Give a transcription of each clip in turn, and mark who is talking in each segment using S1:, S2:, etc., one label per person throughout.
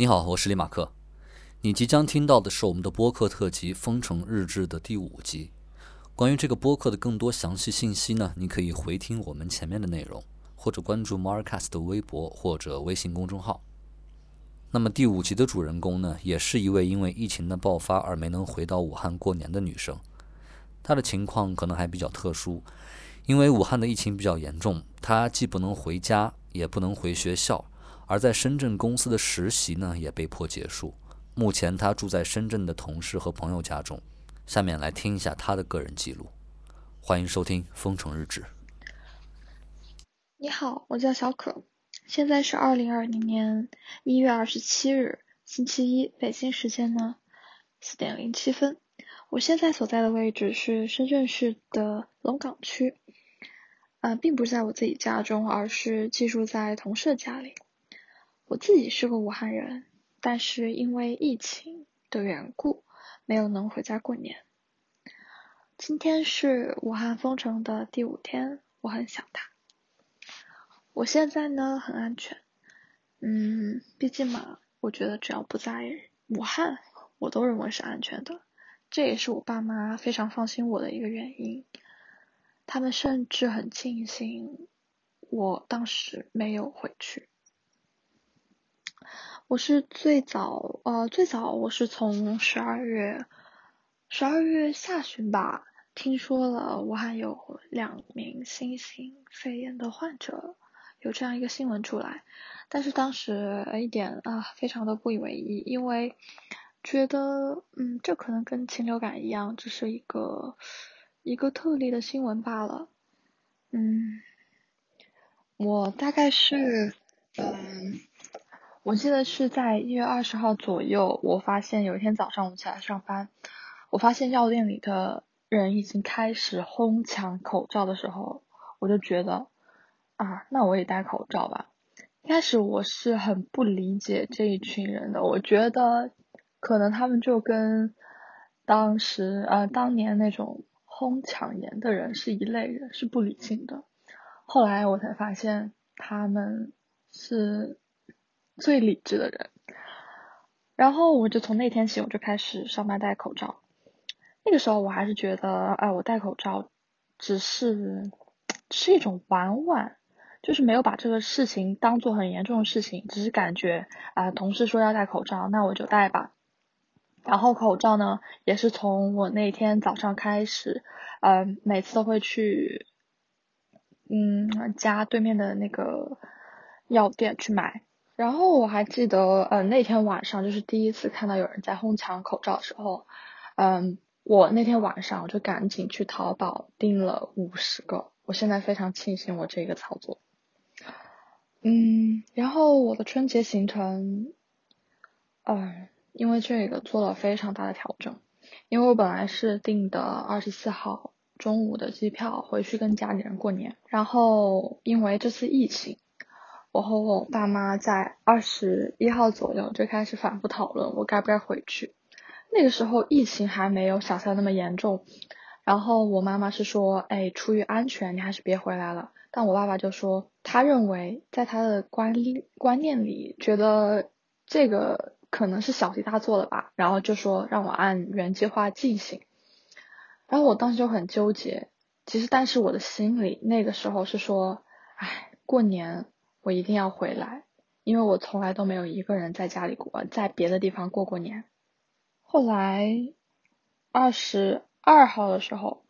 S1: 你好，我是李马克。你即将听到的是我们的播客特辑《封城日志》的第五集。关于这个播客的更多详细信息呢，你可以回听我们前面的内容，或者关注 Marcus 的微博或者微信公众号。那么第五集的主人公呢，也是一位因为疫情的爆发而没能回到武汉过年的女生。她的情况可能还比较特殊，因为武汉的疫情比较严重，她既不能回家，也不能回学校。而在深圳公司的实习呢，也被迫结束。目前他住在深圳的同事和朋友家中。下面来听一下他的个人记录。欢迎收听《封城日志》。
S2: 你好，我叫小可，现在是二零二零年一月二十七日星期一，北京时间呢四点零七分。我现在所在的位置是深圳市的龙岗区，呃，并不是在我自己家中，而是寄住在同事家里。我自己是个武汉人，但是因为疫情的缘故，没有能回家过年。今天是武汉封城的第五天，我很想他。我现在呢很安全，嗯，毕竟嘛，我觉得只要不在武汉，我都认为是安全的。这也是我爸妈非常放心我的一个原因。他们甚至很庆幸我当时没有回去。我是最早，呃，最早我是从十二月，十二月下旬吧，听说了武汉有两名新型肺炎的患者，有这样一个新闻出来，但是当时一点啊，非常的不以为意，因为觉得，嗯，这可能跟禽流感一样，只是一个一个特例的新闻罢了，嗯，我大概是，嗯。我记得是在一月二十号左右，我发现有一天早上我起来上班，我发现药店里的人已经开始哄抢口罩的时候，我就觉得啊，那我也戴口罩吧。一开始我是很不理解这一群人的，我觉得可能他们就跟当时呃当年那种哄抢盐的人是一类人，是不理性的。后来我才发现他们是。最理智的人，然后我就从那天起，我就开始上班戴口罩。那个时候我还是觉得，哎，我戴口罩只是是一种玩玩，就是没有把这个事情当做很严重的事情，只是感觉啊，同事说要戴口罩，那我就戴吧。然后口罩呢，也是从我那天早上开始，嗯，每次都会去，嗯，家对面的那个药店去买。然后我还记得，嗯，那天晚上就是第一次看到有人在哄抢口罩的时候，嗯，我那天晚上我就赶紧去淘宝订了五十个。我现在非常庆幸我这个操作。嗯，然后我的春节行程，嗯，因为这个做了非常大的调整，因为我本来是订的二十四号中午的机票回去跟家里人过年，然后因为这次疫情。我和我爸妈在二十一号左右就开始反复讨论我该不该回去。那个时候疫情还没有想象那么严重，然后我妈妈是说，哎，出于安全，你还是别回来了。但我爸爸就说，他认为在他的观观念里，觉得这个可能是小题大做了吧，然后就说让我按原计划进行。然后我当时就很纠结，其实但是我的心里那个时候是说，哎，过年。我一定要回来，因为我从来都没有一个人在家里过，在别的地方过过年。后来二十二号的时候，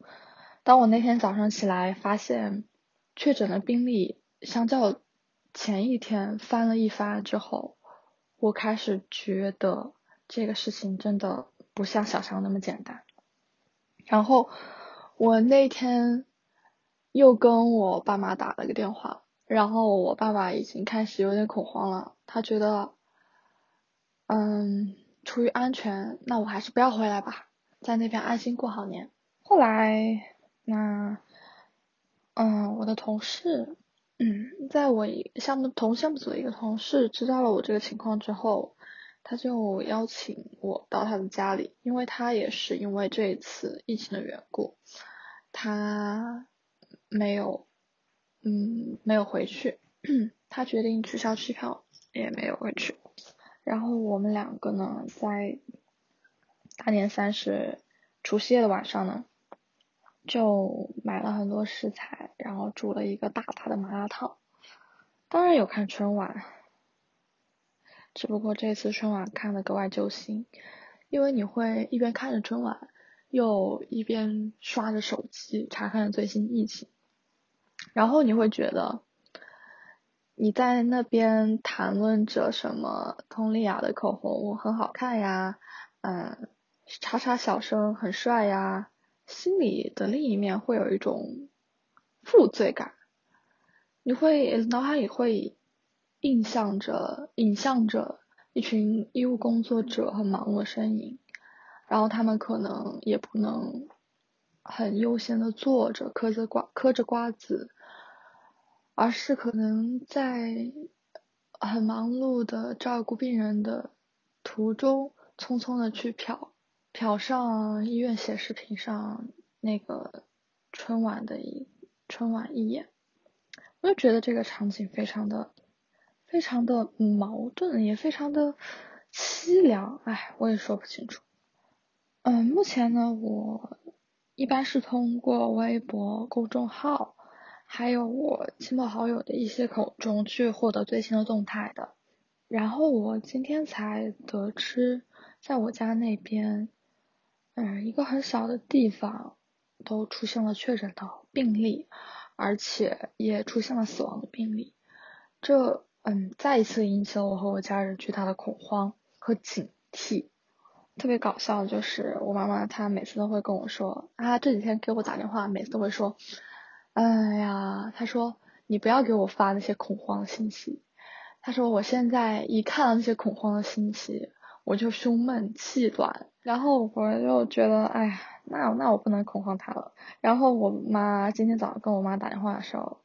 S2: 当我那天早上起来发现确诊的病例相较前一天翻了一番之后，我开始觉得这个事情真的不像想象那么简单。然后我那天又跟我爸妈打了个电话。然后我爸爸已经开始有点恐慌了，他觉得，嗯，出于安全，那我还是不要回来吧，在那边安心过好年。后来，那，嗯，我的同事，嗯，在我项目同项目组的一个同事知道了我这个情况之后，他就邀请我到他的家里，因为他也是因为这一次疫情的缘故，他没有。嗯，没有回去，他决定取消机票，也没有回去。然后我们两个呢，在大年三十除夕夜的晚上呢，就买了很多食材，然后煮了一个大大的麻辣烫。当然有看春晚，只不过这次春晚看的格外揪心，因为你会一边看着春晚，又一边刷着手机查看最新疫情，然后你会觉得。你在那边谈论着什么？佟丽娅的口红很好看呀，嗯，叉叉小生很帅呀，心里的另一面会有一种负罪感，你会脑海里会印象着、影像着一群医务工作者很忙碌的身影，然后他们可能也不能很悠闲的坐着嗑着瓜嗑着瓜子。而是可能在很忙碌的照顾病人的途中，匆匆的去瞟瞟上医院显示屏上那个春晚的一春晚一眼，我就觉得这个场景非常的非常的矛盾，也非常的凄凉，哎，我也说不清楚。嗯，目前呢，我一般是通过微博公众号。还有我亲朋好友的一些口中去获得最新的动态的，然后我今天才得知，在我家那边，嗯，一个很小的地方都出现了确诊的病例，而且也出现了死亡的病例，这嗯再一次引起了我和我家人巨大的恐慌和警惕。特别搞笑的就是我妈妈她每次都会跟我说啊，这几天给我打电话，每次都会说。哎呀，他说你不要给我发那些恐慌的信息。他说我现在一看到那些恐慌的信息，我就胸闷气短。然后我就觉得，哎呀，那那我不能恐慌他了。然后我妈今天早上跟我妈打电话的时候，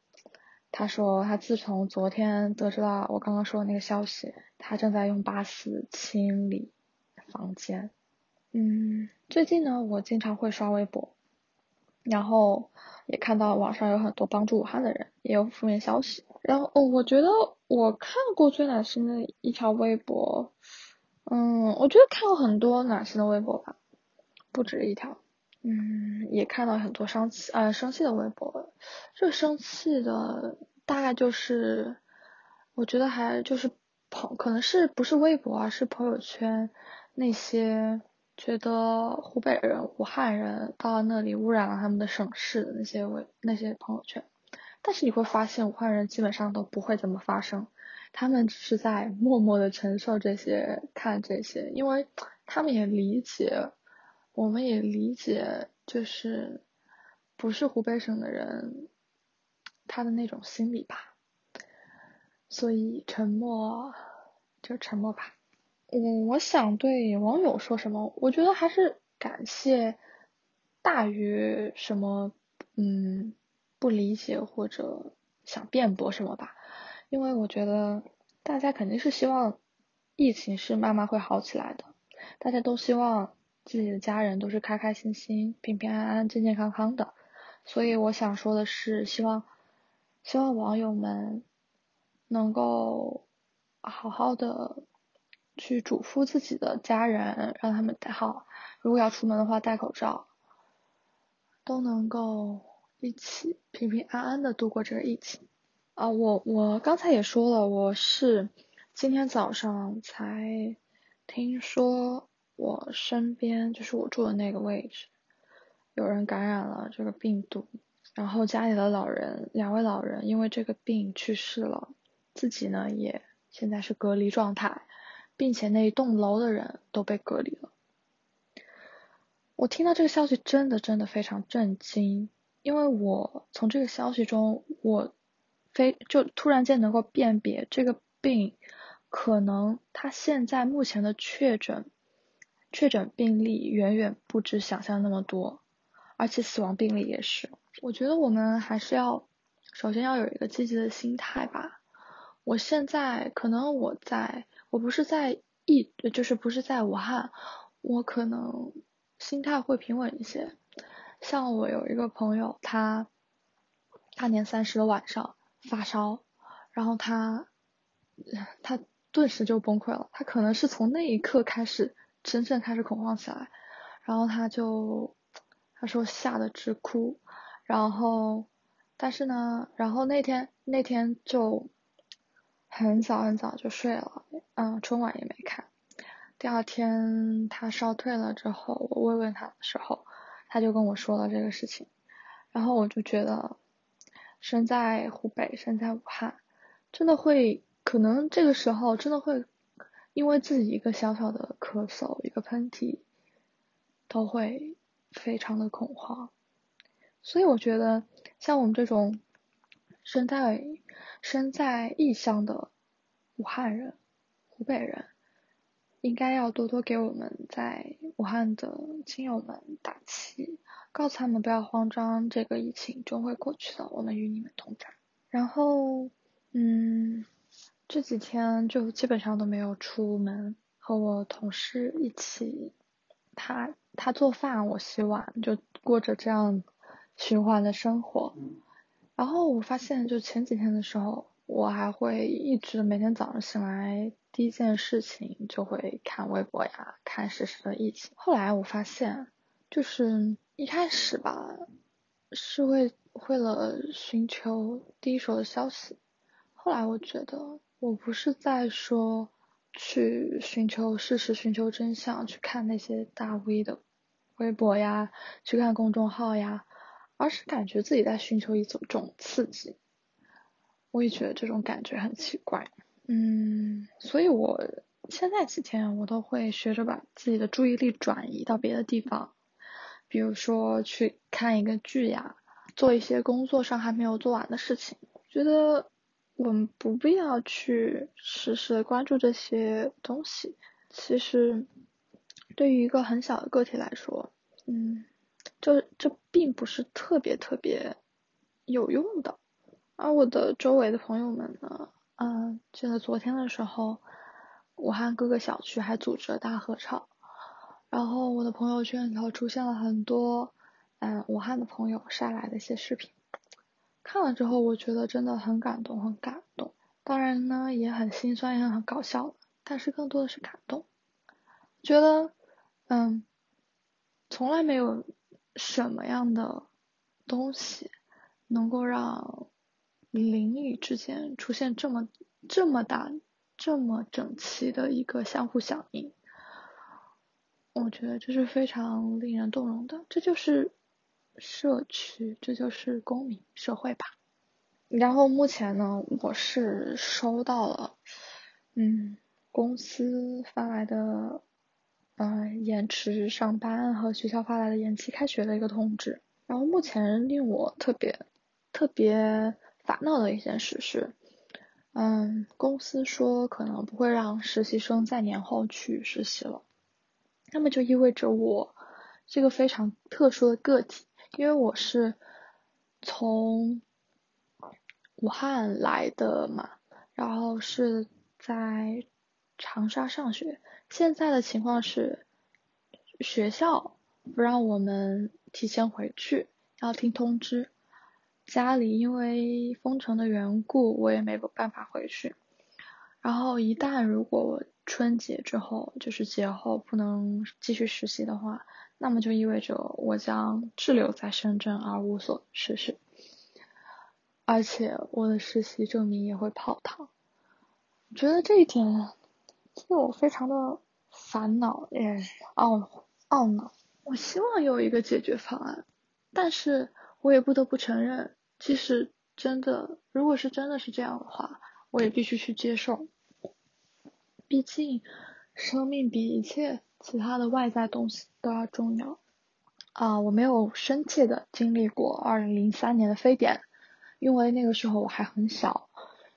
S2: 她说她自从昨天得知到我刚刚说的那个消息，她正在用八四清理房间。嗯，最近呢，我经常会刷微博。然后也看到网上有很多帮助武汉的人，也有负面消息。然后哦，我觉得我看过最暖心的一条微博，嗯，我觉得看过很多暖心的微博吧，不止一条。嗯，也看到很多生气呃生气的微博。这生气的大概就是，我觉得还就是朋可能是不是微博啊，是朋友圈那些。觉得湖北人、武汉人到那里污染了他们的省市的那些微那些朋友圈，但是你会发现武汉人基本上都不会怎么发声，他们只是在默默的承受这些、看这些，因为他们也理解，我们也理解，就是不是湖北省的人他的那种心理吧，所以沉默就沉默吧。我我想对网友说什么？我觉得还是感谢大于什么，嗯，不理解或者想辩驳什么吧。因为我觉得大家肯定是希望疫情是慢慢会好起来的，大家都希望自己的家人都是开开心心、平平安安、健健康康的。所以我想说的是，希望希望网友们能够好好的。去嘱咐自己的家人，让他们戴好，如果要出门的话戴口罩，都能够一起平平安安的度过这个疫情。啊，我我刚才也说了，我是今天早上才听说我身边就是我住的那个位置有人感染了这个病毒，然后家里的老人两位老人因为这个病去世了，自己呢也现在是隔离状态。并且那一栋楼的人都被隔离了。我听到这个消息真的真的非常震惊，因为我从这个消息中，我非就突然间能够辨别这个病可能他现在目前的确诊确诊病例远远不止想象那么多，而且死亡病例也是。我觉得我们还是要首先要有一个积极的心态吧。我现在可能我在。我不是在疫，就是不是在武汉，我可能心态会平稳一些。像我有一个朋友，他大年三十的晚上发烧，然后他他顿时就崩溃了。他可能是从那一刻开始真正开始恐慌起来，然后他就他说吓得直哭，然后但是呢，然后那天那天就很早很早就睡了，嗯，春晚也没看。第二天他烧退了之后，我慰问他的时候，他就跟我说了这个事情，然后我就觉得，身在湖北，身在武汉，真的会可能这个时候真的会，因为自己一个小小的咳嗽，一个喷嚏，都会非常的恐慌，所以我觉得像我们这种身在身在异乡的武汉人、湖北人。应该要多多给我们在武汉的亲友们打气，告诉他们不要慌张，这个疫情终会过去的，我们与你们同在。然后，嗯，这几天就基本上都没有出门，和我同事一起，他他做饭，我洗碗，就过着这样循环的生活。然后我发现，就前几天的时候，我还会一直每天早上醒来。第一件事情就会看微博呀，看实时的疫情。后来我发现，就是一开始吧，是为为了寻求第一手的消息。后来我觉得，我不是在说去寻求事实、寻求真相，去看那些大 V 的微博呀，去看公众号呀，而是感觉自己在寻求一种种刺激。我也觉得这种感觉很奇怪。嗯，所以我现在几天我都会学着把自己的注意力转移到别的地方，比如说去看一个剧呀，做一些工作上还没有做完的事情。觉得我们不必要去时时关注这些东西。其实对于一个很小的个体来说，嗯，这这并不是特别特别有用的。而我的周围的朋友们呢？嗯，记得昨天的时候，武汉各个小区还组织了大合唱，然后我的朋友圈里头出现了很多嗯武汉的朋友晒来的一些视频，看了之后我觉得真的很感动，很感动。当然呢，也很心酸，也很搞笑，但是更多的是感动。觉得嗯，从来没有什么样的东西能够让。邻里之间出现这么这么大、这么整齐的一个相互响应，我觉得这是非常令人动容的。这就是社区，这就是公民社会吧。然后目前呢，我是收到了，嗯，公司发来的，呃，延迟上班和学校发来的延期开学的一个通知。然后目前令我特别特别。烦恼的一件事是，嗯，公司说可能不会让实习生在年后去实习了，那么就意味着我这个非常特殊的个体，因为我是从武汉来的嘛，然后是在长沙上学，现在的情况是学校不让我们提前回去，要听通知。家里因为封城的缘故，我也没办法回去。然后一旦如果我春节之后，就是节后不能继续实习的话，那么就意味着我将滞留在深圳而无所事事，而且我的实习证明也会泡汤。我觉得这一点令我非常的烦恼，也懊懊恼。我希望有一个解决方案，但是我也不得不承认。即使真的，如果是真的是这样的话，我也必须去接受。毕竟，生命比一切其他的外在东西都要重要。啊，我没有深切的经历过2003年的非典，因为那个时候我还很小，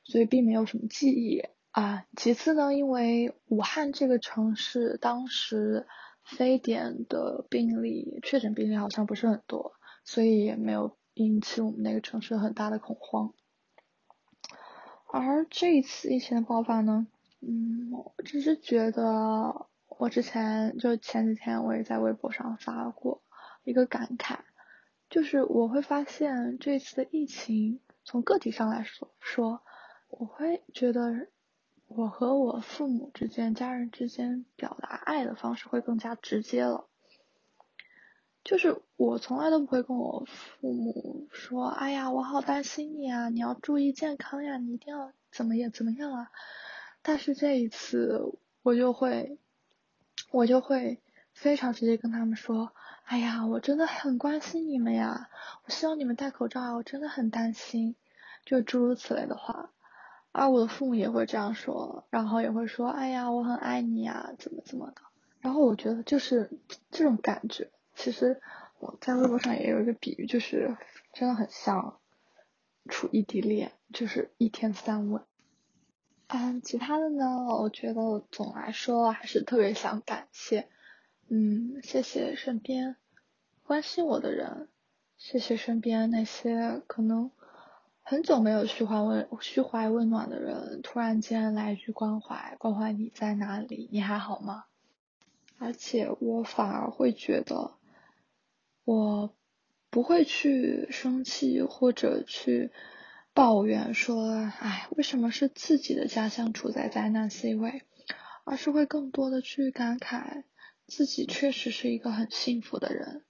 S2: 所以并没有什么记忆。啊，其次呢，因为武汉这个城市当时非典的病例确诊病例好像不是很多，所以也没有。引起我们那个城市很大的恐慌，而这一次疫情的爆发呢，嗯，我只是觉得，我之前就前几天我也在微博上发过一个感慨，就是我会发现这次的疫情从个体上来说说，我会觉得我和我父母之间、家人之间表达爱的方式会更加直接了。就是我从来都不会跟我父母说，哎呀，我好担心你啊，你要注意健康呀，你一定要怎么样怎么样啊。但是这一次，我就会，我就会非常直接跟他们说，哎呀，我真的很关心你们呀，我希望你们戴口罩啊，我真的很担心，就诸如此类的话。而我的父母也会这样说，然后也会说，哎呀，我很爱你呀，怎么怎么的。然后我觉得就是这种感觉。其实我在微博上也有一个比喻，就是真的很像处异地恋，就是一天三问。嗯，其他的呢，我觉得总来说还是特别想感谢，嗯，谢谢身边关心我的人，谢谢身边那些可能很久没有嘘寒问嘘怀问暖的人，突然间来一句关怀，关怀你在哪里，你还好吗？而且我反而会觉得。我不会去生气或者去抱怨说，哎，为什么是自己的家乡处在灾难 C 位，而是会更多的去感慨自己确实是一个很幸福的人。